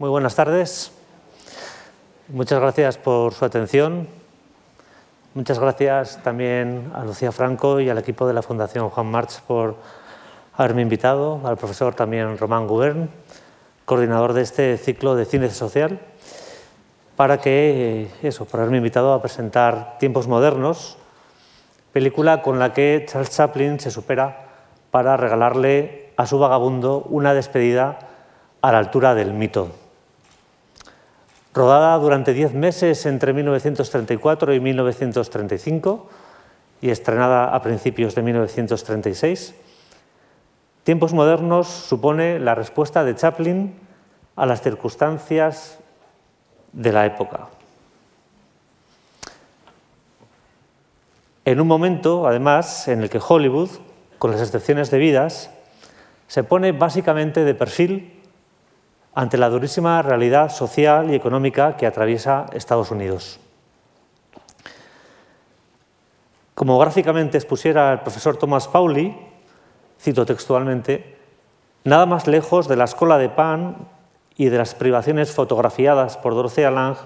Muy buenas tardes. Muchas gracias por su atención. Muchas gracias también a Lucía Franco y al equipo de la Fundación Juan March por haberme invitado, al profesor también Román Gubern, coordinador de este ciclo de cine social, para que, eh, eso, por haberme invitado a presentar Tiempos Modernos, película con la que Charles Chaplin se supera para regalarle a su vagabundo una despedida a la altura del mito. Rodada durante diez meses entre 1934 y 1935 y estrenada a principios de 1936, Tiempos modernos supone la respuesta de Chaplin a las circunstancias de la época. En un momento, además, en el que Hollywood, con las excepciones debidas, se pone básicamente de perfil ante la durísima realidad social y económica que atraviesa Estados Unidos. Como gráficamente expusiera el profesor Thomas Pauli, cito textualmente, nada más lejos de la escola de pan y de las privaciones fotografiadas por Dorothea Lange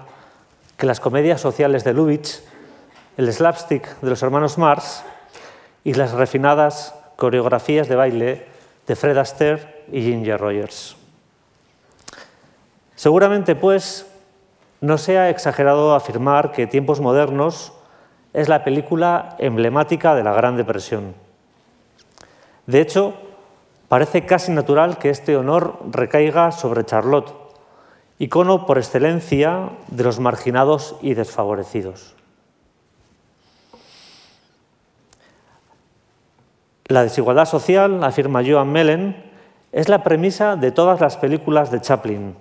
que las comedias sociales de Lubitsch, el slapstick de los hermanos Mars y las refinadas coreografías de baile de Fred Astaire y Ginger Rogers. Seguramente, pues, no sea exagerado afirmar que Tiempos Modernos es la película emblemática de la Gran Depresión de hecho, parece casi natural que este honor recaiga sobre Charlotte, icono por excelencia de los marginados y desfavorecidos. La desigualdad social, afirma Joan Mellen, es la premisa de todas las películas de Chaplin,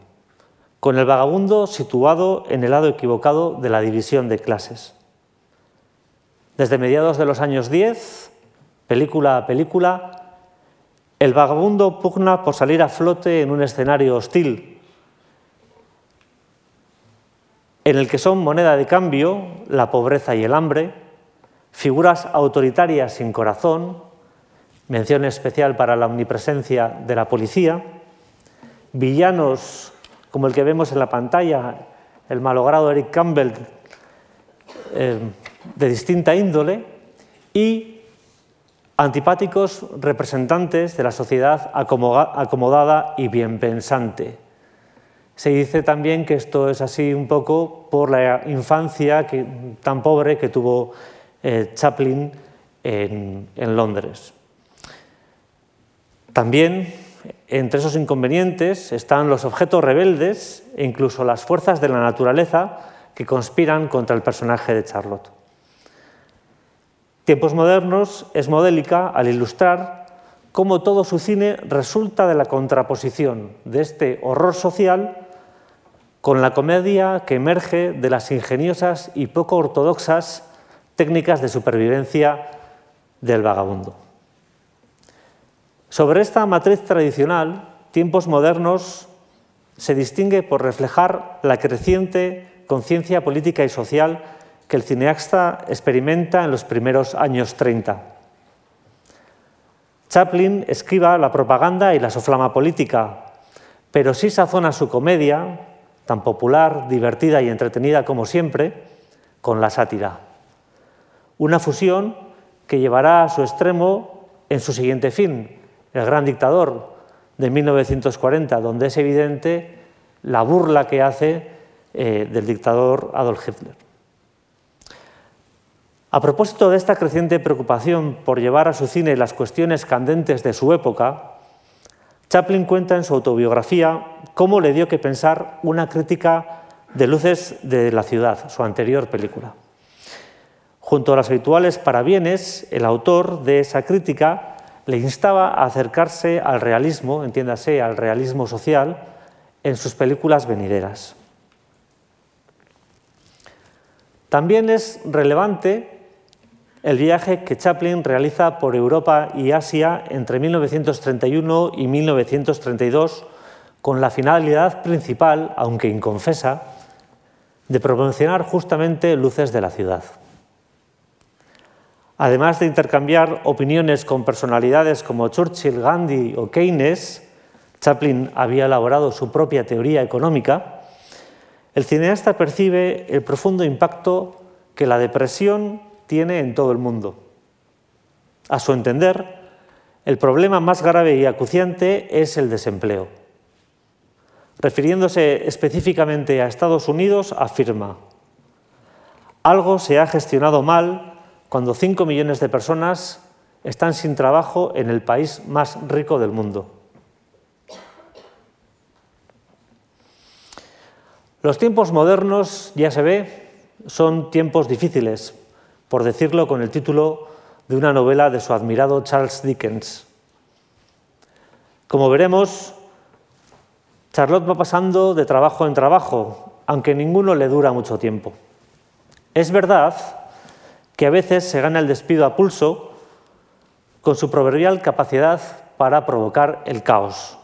con el vagabundo situado en el lado equivocado de la división de clases. Desde mediados de los años 10, película a película, el vagabundo pugna por salir a flote en un escenario hostil, en el que son moneda de cambio la pobreza y el hambre, figuras autoritarias sin corazón, mención especial para la omnipresencia de la policía, villanos como el que vemos en la pantalla, el malogrado Eric Campbell, eh, de distinta índole, y antipáticos representantes de la sociedad acomodada y bien pensante. Se dice también que esto es así un poco por la infancia tan pobre que tuvo eh, Chaplin en, en Londres. También entre esos inconvenientes están los objetos rebeldes e incluso las fuerzas de la naturaleza que conspiran contra el personaje de Charlotte. Tiempos modernos es modélica al ilustrar cómo todo su cine resulta de la contraposición de este horror social con la comedia que emerge de las ingeniosas y poco ortodoxas técnicas de supervivencia del vagabundo. Sobre esta matriz tradicional, tiempos modernos se distingue por reflejar la creciente conciencia política y social que el cineasta experimenta en los primeros años 30. Chaplin esquiva la propaganda y la soflama política, pero sí sazona su comedia, tan popular, divertida y entretenida como siempre, con la sátira. Una fusión que llevará a su extremo en su siguiente film, El Gran Dictador, de 1940, donde es evidente la burla que hace eh, del dictador Adolf Hitler. A propósito de esta creciente preocupación por llevar a su cine las cuestiones candentes de su época, Chaplin cuenta en su autobiografía cómo le dio que pensar una crítica de Luces de la ciudad, su anterior película. Junto a las habituales parabienes, el autor de esa crítica le instaba a acercarse al realismo, entiéndase, al realismo social, en sus películas venideras. También es relevante el viaje que Chaplin realiza por Europa y Asia entre 1931 y 1932 con la finalidad principal, aunque inconfesa, de promocionar justamente luces de la ciudad. Además de intercambiar opiniones con personalidades como Churchill, Gandhi o Keynes, Chaplin había elaborado su propia teoría económica, el cineasta percibe el profundo impacto que la depresión tiene en todo el mundo. A su entender, el problema más grave y acuciante es el desempleo. Refiriéndose específicamente a Estados Unidos, afirma, algo se ha gestionado mal cuando 5 millones de personas están sin trabajo en el país más rico del mundo. Los tiempos modernos, ya se ve, son tiempos difíciles, por decirlo con el título de una novela de su admirado Charles Dickens. Como veremos, Charlotte va pasando de trabajo en trabajo, aunque ninguno le dura mucho tiempo. Es verdad que a veces se gana el despido a pulso con su proverbial capacidad para provocar el caos.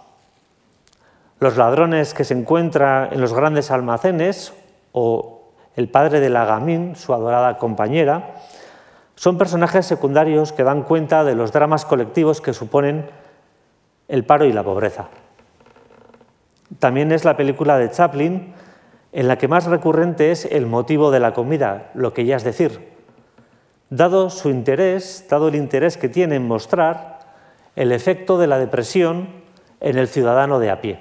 Los ladrones que se encuentra en los grandes almacenes o el padre de la Gamín, su adorada compañera, son personajes secundarios que dan cuenta de los dramas colectivos que suponen el paro y la pobreza. También es la película de Chaplin en la que más recurrente es el motivo de la comida, lo que ya es decir, dado su interés, dado el interés que tiene en mostrar el efecto de la depresión en el ciudadano de a pie.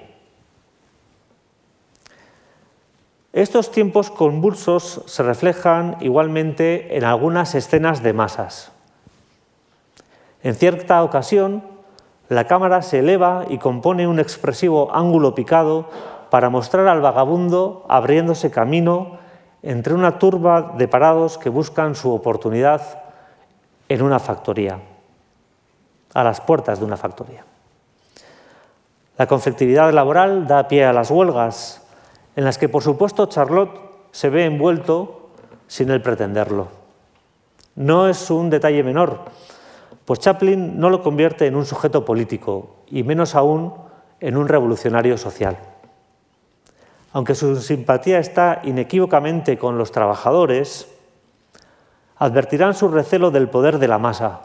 Estos tiempos convulsos se reflejan igualmente en algunas escenas de masas. En cierta ocasión, la cámara se eleva y compone un expresivo ángulo picado para mostrar al vagabundo abriéndose camino entre una turba de parados que buscan su oportunidad en una factoría, a las puertas de una factoría. La conflictividad laboral da pie a las huelgas en las que por supuesto Charlotte se ve envuelto sin él pretenderlo. No es un detalle menor, pues Chaplin no lo convierte en un sujeto político y menos aún en un revolucionario social. Aunque su simpatía está inequívocamente con los trabajadores, advertirán su recelo del poder de la masa,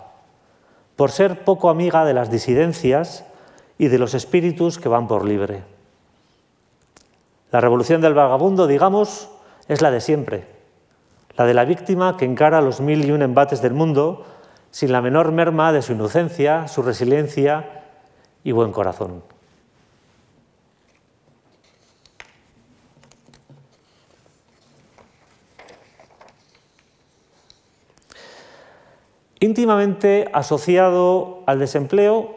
por ser poco amiga de las disidencias y de los espíritus que van por libre. La revolución del vagabundo, digamos, es la de siempre, la de la víctima que encara los mil y un embates del mundo sin la menor merma de su inocencia, su resiliencia y buen corazón. Íntimamente asociado al desempleo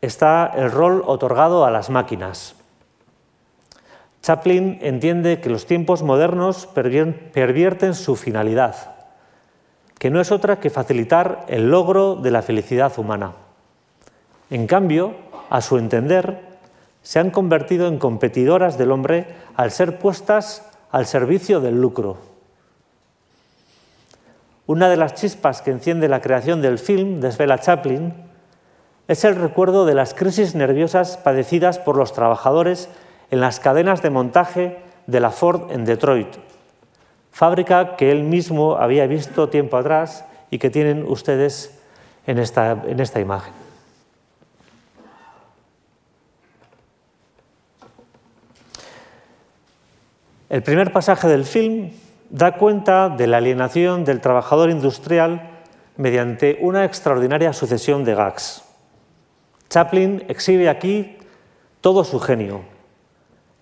está el rol otorgado a las máquinas. Chaplin entiende que los tiempos modernos pervierten su finalidad, que no es otra que facilitar el logro de la felicidad humana. En cambio, a su entender, se han convertido en competidoras del hombre al ser puestas al servicio del lucro. Una de las chispas que enciende la creación del film, desvela Chaplin, es el recuerdo de las crisis nerviosas padecidas por los trabajadores en las cadenas de montaje de la Ford en Detroit, fábrica que él mismo había visto tiempo atrás y que tienen ustedes en esta, en esta imagen. El primer pasaje del film da cuenta de la alienación del trabajador industrial mediante una extraordinaria sucesión de gags. Chaplin exhibe aquí todo su genio,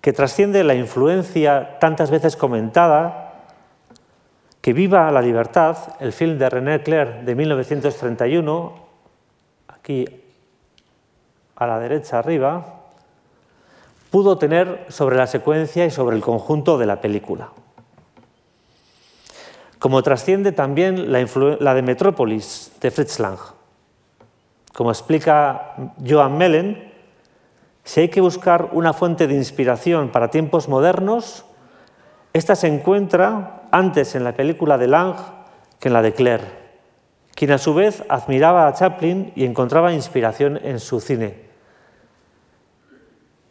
que trasciende la influencia tantas veces comentada, que Viva la Libertad, el film de René Clair de 1931, aquí a la derecha arriba, pudo tener sobre la secuencia y sobre el conjunto de la película. Como trasciende también la, de Metrópolis de Fritz Lang. Como explica Joan Mellen, si hay que buscar una fuente de inspiración para tiempos modernos, esta se encuentra antes en la película de Lang que en la de Claire, quien a su vez admiraba a Chaplin y encontraba inspiración en su cine.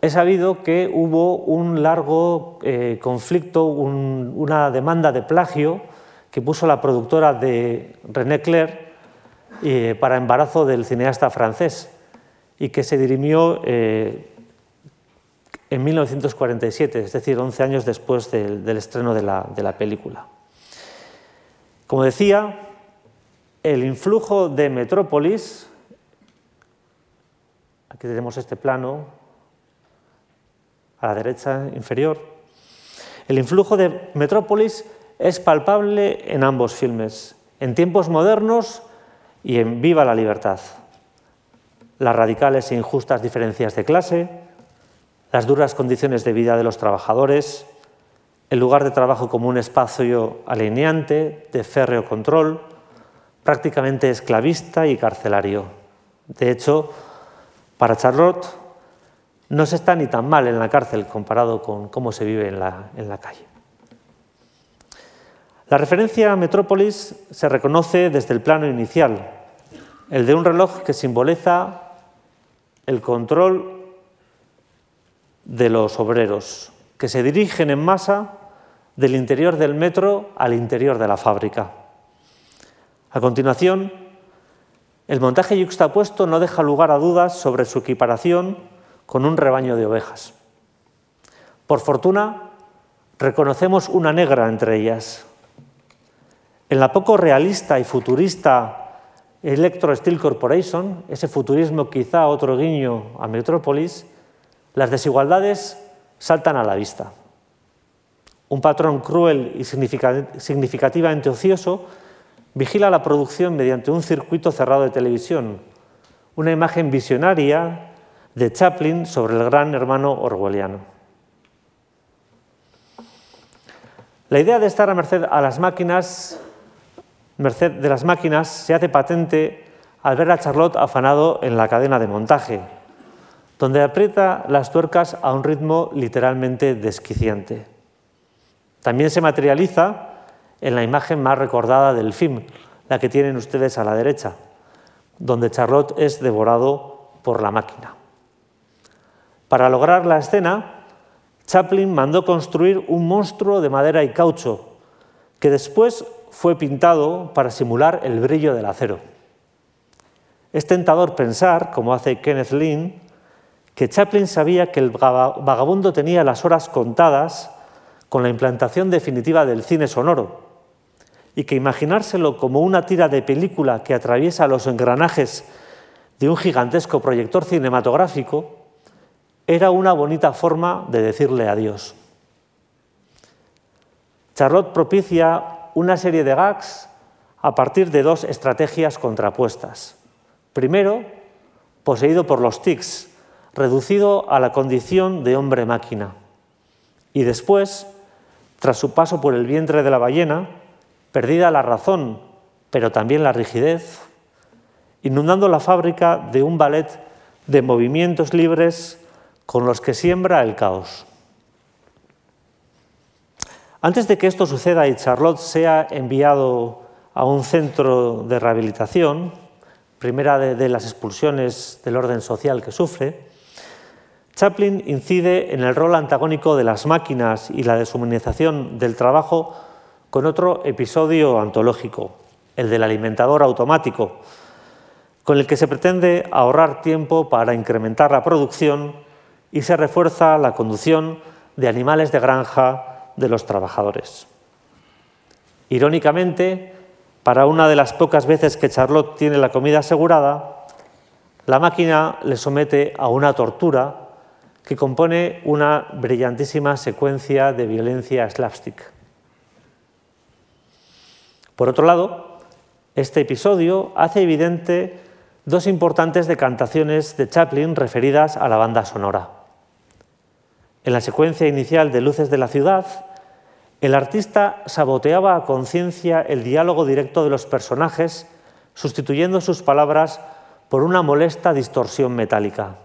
He sabido que hubo un largo eh, conflicto, una demanda de plagio que puso la productora de René Claire eh, para embarazo del cineasta francés y que se dirimió eh, en 1947, es decir, 11 años después del, estreno de la película. Como decía, el influjo de Metrópolis, aquí tenemos este plano, a la derecha inferior, el influjo de Metrópolis es palpable en ambos filmes, en tiempos modernos y en Viva la Libertad. Las radicales e injustas diferencias de clase, las duras condiciones de vida de los trabajadores, el lugar de trabajo como un espacio alineante, de férreo control, prácticamente esclavista y carcelario. De hecho, para Charlotte no se está ni tan mal en la cárcel comparado con cómo se vive en la, calle. La referencia a Metrópolis se reconoce desde el plano inicial, el de un reloj que simboliza el control de los obreros, que se dirigen en masa del interior del metro al interior de la fábrica. A continuación, el montaje yuxtapuesto no deja lugar a dudas sobre su equiparación con un rebaño de ovejas. Por fortuna, reconocemos una negra entre ellas. En la poco realista y futurista Electro Steel Corporation, ese futurismo quizá otro guiño a Metrópolis, las desigualdades saltan a la vista. Un patrón cruel y significativamente ocioso vigila la producción mediante un circuito cerrado de televisión, una imagen visionaria de Chaplin sobre el gran hermano orwelliano. La idea de estar a merced a las máquinas, merced de las máquinas, se hace patente al ver a Charlotte afanado en la cadena de montaje, donde aprieta las tuercas a un ritmo literalmente desquiciante. También se materializa en la imagen más recordada del film, la que tienen ustedes a la derecha, donde Charlotte es devorado por la máquina. Para lograr la escena, Chaplin mandó construir un monstruo de madera y caucho, que después fue pintado para simular el brillo del acero. Es tentador pensar, como hace Kenneth Lynn, que Chaplin sabía que el vagabundo tenía las horas contadas con la implantación definitiva del cine sonoro y que imaginárselo como una tira de película que atraviesa los engranajes de un gigantesco proyector cinematográfico era una bonita forma de decirle adiós. Charlotte propicia una serie de gags a partir de dos estrategias contrapuestas. Primero, poseído por los tics, reducido a la condición de hombre-máquina. Y después, tras su paso por el vientre de la ballena, perdida la razón, pero también la rigidez, inundando la fábrica de un ballet de movimientos libres con los que siembra el caos. Antes de que esto suceda y Charlotte sea enviado a un centro de rehabilitación, primera de, las expulsiones del orden social que sufre, Chaplin incide en el rol antagónico de las máquinas y la deshumanización del trabajo con otro episodio antológico, el del alimentador automático, con el que se pretende ahorrar tiempo para incrementar la producción y se refuerza la conducción de animales de granja de los trabajadores. Irónicamente, para una de las pocas veces que Charlotte tiene la comida asegurada, la máquina le somete a una tortura que compone una brillantísima secuencia de violencia slapstick. Por otro lado, este episodio hace evidente dos importantes decantaciones de Chaplin referidas a la banda sonora. En la secuencia inicial de Luces de la Ciudad, el artista saboteaba a conciencia el diálogo directo de los personajes, sustituyendo sus palabras por una molesta distorsión metálica.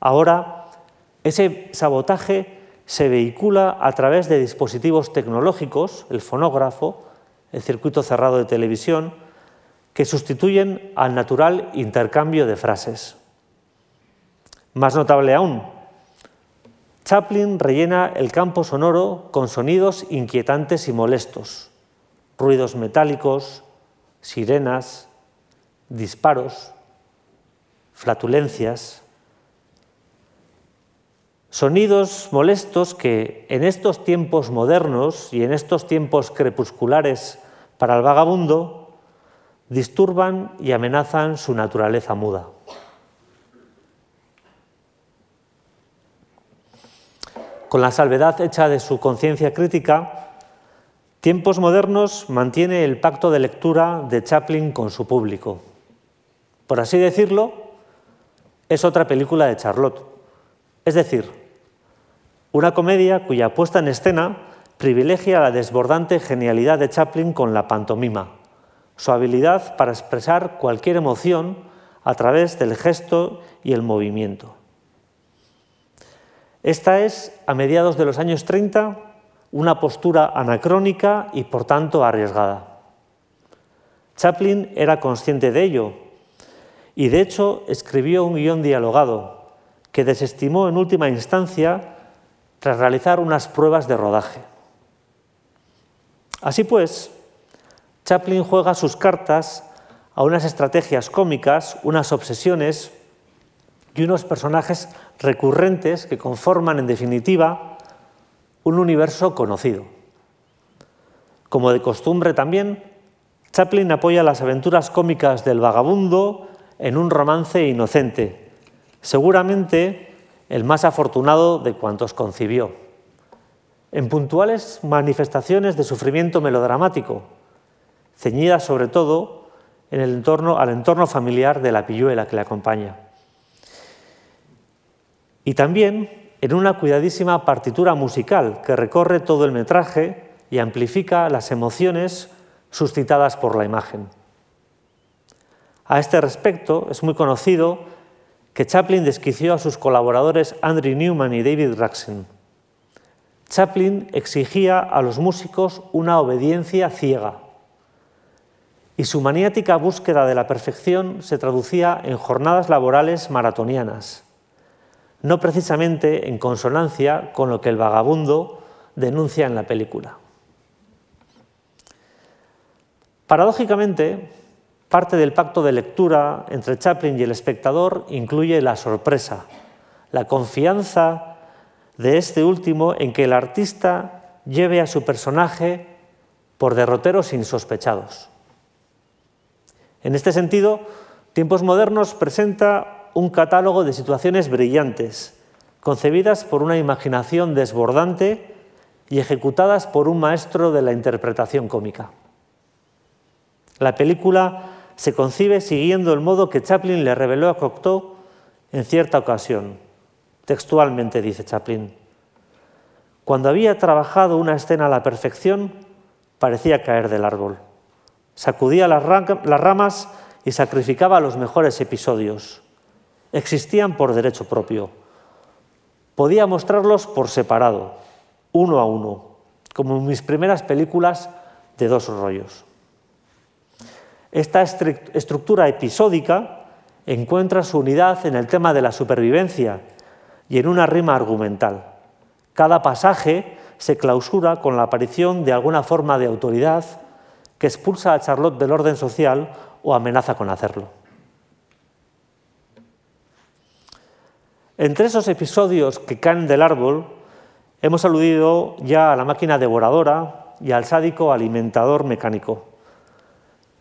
Ahora, ese sabotaje se vehicula a través de dispositivos tecnológicos, el fonógrafo, el circuito cerrado de televisión, que sustituyen al natural intercambio de frases. Más notable aún, Chaplin rellena el campo sonoro con sonidos inquietantes y molestos, ruidos metálicos, sirenas, disparos, flatulencias, Sonidos molestos que en estos tiempos modernos y en estos tiempos crepusculares para el vagabundo disturban y amenazan su naturaleza muda. Con la salvedad hecha de su conciencia crítica, Tiempos Modernos mantiene el pacto de lectura de Chaplin con su público. Por así decirlo, es otra película de Charlotte. Es decir, una comedia cuya puesta en escena privilegia la desbordante genialidad de Chaplin con la pantomima, su habilidad para expresar cualquier emoción a través del gesto y el movimiento. Esta es, a mediados de los años 30, una postura anacrónica y por tanto arriesgada. Chaplin era consciente de ello y de hecho escribió un guion dialogado que desestimó en última instancia tras realizar unas pruebas de rodaje. Así pues, Chaplin juega sus cartas a unas estrategias cómicas, unas obsesiones y unos personajes recurrentes que conforman, en definitiva, un universo conocido. Como de costumbre también, Chaplin apoya las aventuras cómicas del vagabundo en un romance inocente, seguramente el más afortunado de cuantos concibió, en puntuales manifestaciones de sufrimiento melodramático, ceñidas sobre todo en el entorno, al entorno familiar de la pilluela que le acompaña. Y también en una cuidadísima partitura musical que recorre todo el metraje y amplifica las emociones suscitadas por la imagen. A este respecto es muy conocido que Chaplin desquició a sus colaboradores Andrew Newman y David Raxen. Chaplin exigía a los músicos una obediencia ciega y su maniática búsqueda de la perfección se traducía en jornadas laborales maratonianas, no precisamente en consonancia con lo que el vagabundo denuncia en la película. Paradójicamente, Parte del pacto de lectura entre Chaplin y el espectador incluye la sorpresa, la confianza de este último en que el artista lleve a su personaje por derroteros insospechados. En este sentido, Tiempos Modernos presenta un catálogo de situaciones brillantes, concebidas por una imaginación desbordante y ejecutadas por un maestro de la interpretación cómica. La película se concibe siguiendo el modo que Chaplin le reveló a Cocteau en cierta ocasión. Textualmente dice Chaplin, cuando había trabajado una escena a la perfección, parecía caer del árbol. Sacudía las ramas y sacrificaba los mejores episodios. Existían por derecho propio. Podía mostrarlos por separado, uno a uno, como en mis primeras películas de dos rollos. Esta estructura episódica encuentra su unidad en el tema de la supervivencia y en una rima argumental. Cada pasaje se clausura con la aparición de alguna forma de autoridad que expulsa a Charlotte del orden social o amenaza con hacerlo. Entre esos episodios que caen del árbol, hemos aludido ya a la máquina devoradora y al sádico alimentador mecánico.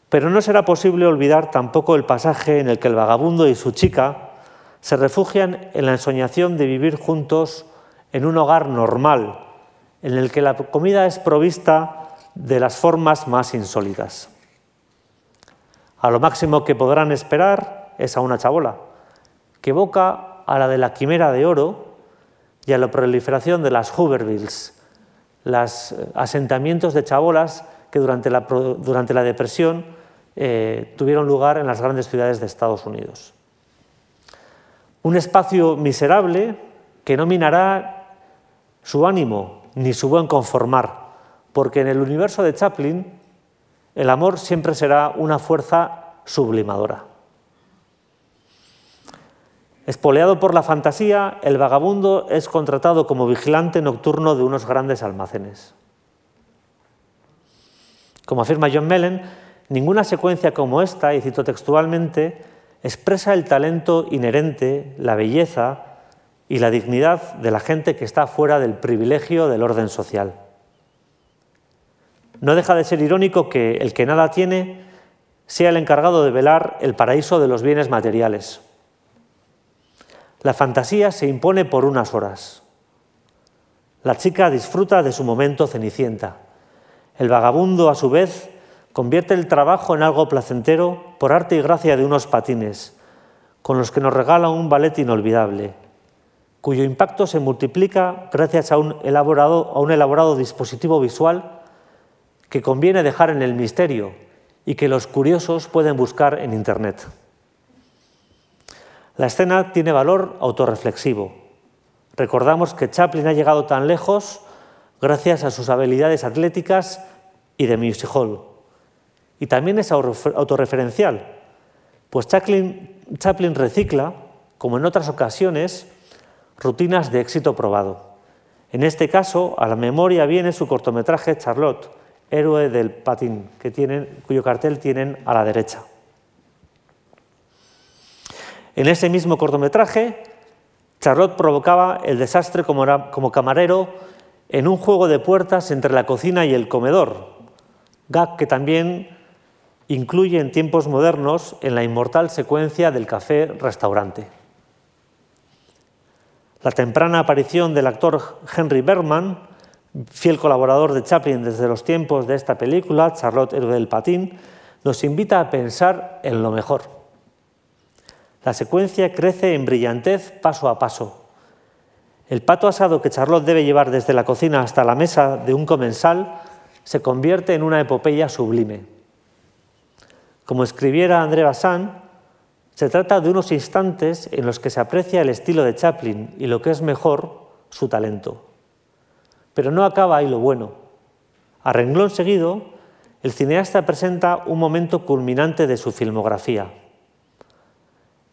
Pero no será posible olvidar tampoco el pasaje en el que el vagabundo y su chica se refugian en la ensoñación de vivir juntos en un hogar normal, en el que la comida es provista de las formas más insólitas. A lo máximo que podrán esperar es a una chabola, que evoca a la de la quimera de oro y a la proliferación de las Hoovervilles, los eh, asentamientos de chabolas que durante la, durante la depresión eh, tuvieron lugar en las grandes ciudades de Estados Unidos. Un espacio miserable que no minará su ánimo ni su buen conformar, porque en el universo de Chaplin el amor siempre será una fuerza sublimadora. Espoleado por la fantasía, el vagabundo es contratado como vigilante nocturno de unos grandes almacenes. Como afirma John Mellon, Ninguna secuencia como esta, y cito textualmente, expresa el talento inherente, la belleza y la dignidad de la gente que está fuera del privilegio del orden social. No deja de ser irónico que el que nada tiene sea el encargado de velar el paraíso de los bienes materiales. La fantasía se impone por unas horas. La chica disfruta de su momento cenicienta. El vagabundo, a su vez, convierte el trabajo en algo placentero por arte y gracia de unos patines, con los que nos regala un ballet inolvidable, cuyo impacto se multiplica gracias a un elaborado, dispositivo visual que conviene dejar en el misterio y que los curiosos pueden buscar en Internet. La escena tiene valor autorreflexivo. Recordamos que Chaplin ha llegado tan lejos gracias a sus habilidades atléticas y de music hall. Y también es autorreferencial, pues Chaplin, recicla, como en otras ocasiones, rutinas de éxito probado. En este caso, a la memoria viene su cortometraje Charlotte, héroe del patín, cuyo cartel tienen a la derecha. En ese mismo cortometraje, Charlotte provocaba el desastre como, camarero en un juego de puertas entre la cocina y el comedor, gag que también incluye en tiempos modernos en la inmortal secuencia del café-restaurante. La temprana aparición del actor Henry Bergman fiel colaborador de Chaplin desde los tiempos de esta película, Charlotte Héroe del Patín, nos invita a pensar en lo mejor. La secuencia crece en brillantez paso a paso. El pato asado que Charlotte debe llevar desde la cocina hasta la mesa de un comensal se convierte en una epopeya sublime. Como escribiera André Bazin, se trata de unos instantes en los que se aprecia el estilo de Chaplin y lo que es mejor, su talento. Pero no acaba ahí lo bueno. A renglón seguido, el cineasta presenta un momento culminante de su filmografía.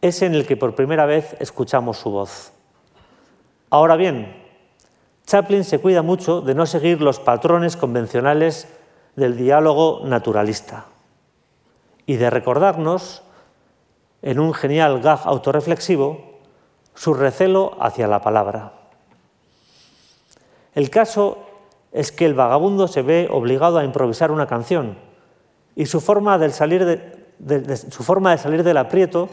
Es en el que por primera vez escuchamos su voz. Ahora bien, Chaplin se cuida mucho de no seguir los patrones convencionales del diálogo naturalista y de recordarnos, en un genial gag autorreflexivo, su recelo hacia la palabra. El caso es que el vagabundo se ve obligado a improvisar una canción y su forma su forma de salir del aprieto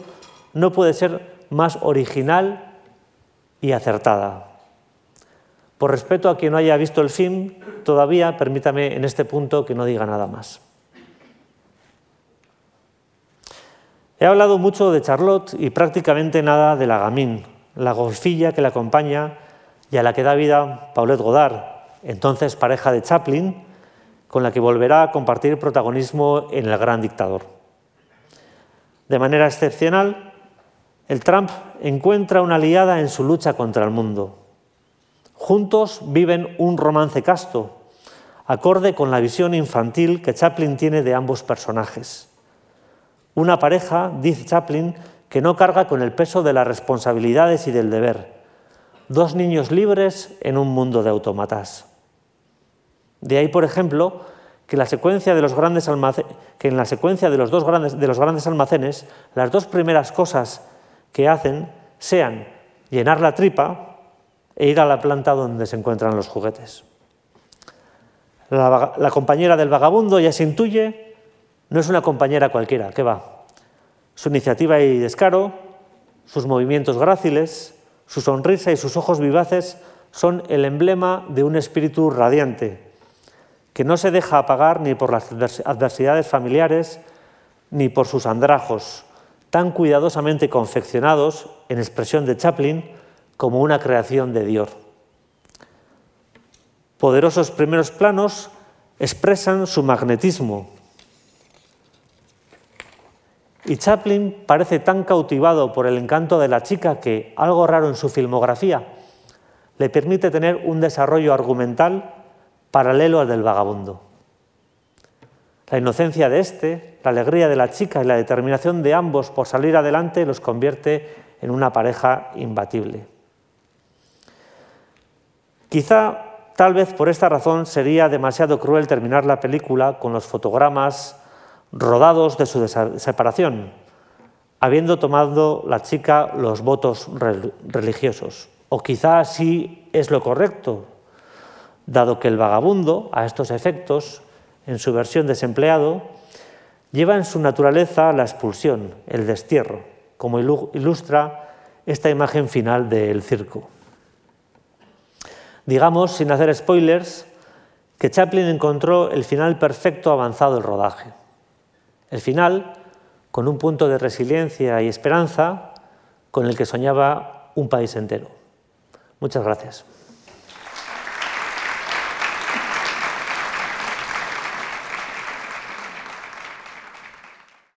no puede ser más original y acertada. Por respeto a quien no haya visto el film, todavía permítame en este punto que no diga nada más. He hablado mucho de Charlotte y prácticamente nada de la gamín, la golfilla que la acompaña y a la que da vida Paulette Godard, entonces pareja de Chaplin, con la que volverá a compartir protagonismo en El Gran Dictador. De manera excepcional, el Trump encuentra una aliada en su lucha contra el mundo. Juntos viven un romance casto, acorde con la visión infantil que Chaplin tiene de ambos personajes. Una pareja, dice Chaplin, que no carga con el peso de las responsabilidades y del deber, dos niños libres en un mundo de autómatas. De ahí, por ejemplo, que, en la secuencia de los, dos de los grandes almacenes, las dos primeras cosas que hacen sean llenar la tripa e ir a la planta donde se encuentran los juguetes. La, compañera del vagabundo ya se intuye, no es una compañera cualquiera, ¿qué va? Su iniciativa y descaro, sus movimientos gráciles, su sonrisa y sus ojos vivaces son el emblema de un espíritu radiante, que no se deja apagar ni por las adversidades familiares ni por sus andrajos, tan cuidadosamente confeccionados, en expresión de Chaplin, como una creación de Dios. Poderosos primeros planos expresan su magnetismo, y Chaplin parece tan cautivado por el encanto de la chica que, algo raro en su filmografía, le permite tener un desarrollo argumental paralelo al del vagabundo. La inocencia de este, la alegría de la chica y la determinación de ambos por salir adelante los convierte en una pareja imbatible. Quizá, tal vez por esta razón, sería demasiado cruel terminar la película con los fotogramas rodados de su separación, habiendo tomado la chica los votos religiosos. o quizá sí es lo correcto, dado que el vagabundo, a estos efectos, en su versión desempleado, lleva en su naturaleza la expulsión, el destierro, como ilustra esta imagen final del circo. Digamos, sin hacer spoilers, que Chaplin encontró el final perfecto avanzado del rodaje. El final, con un punto de resiliencia y esperanza, con el que soñaba un país entero. Muchas gracias.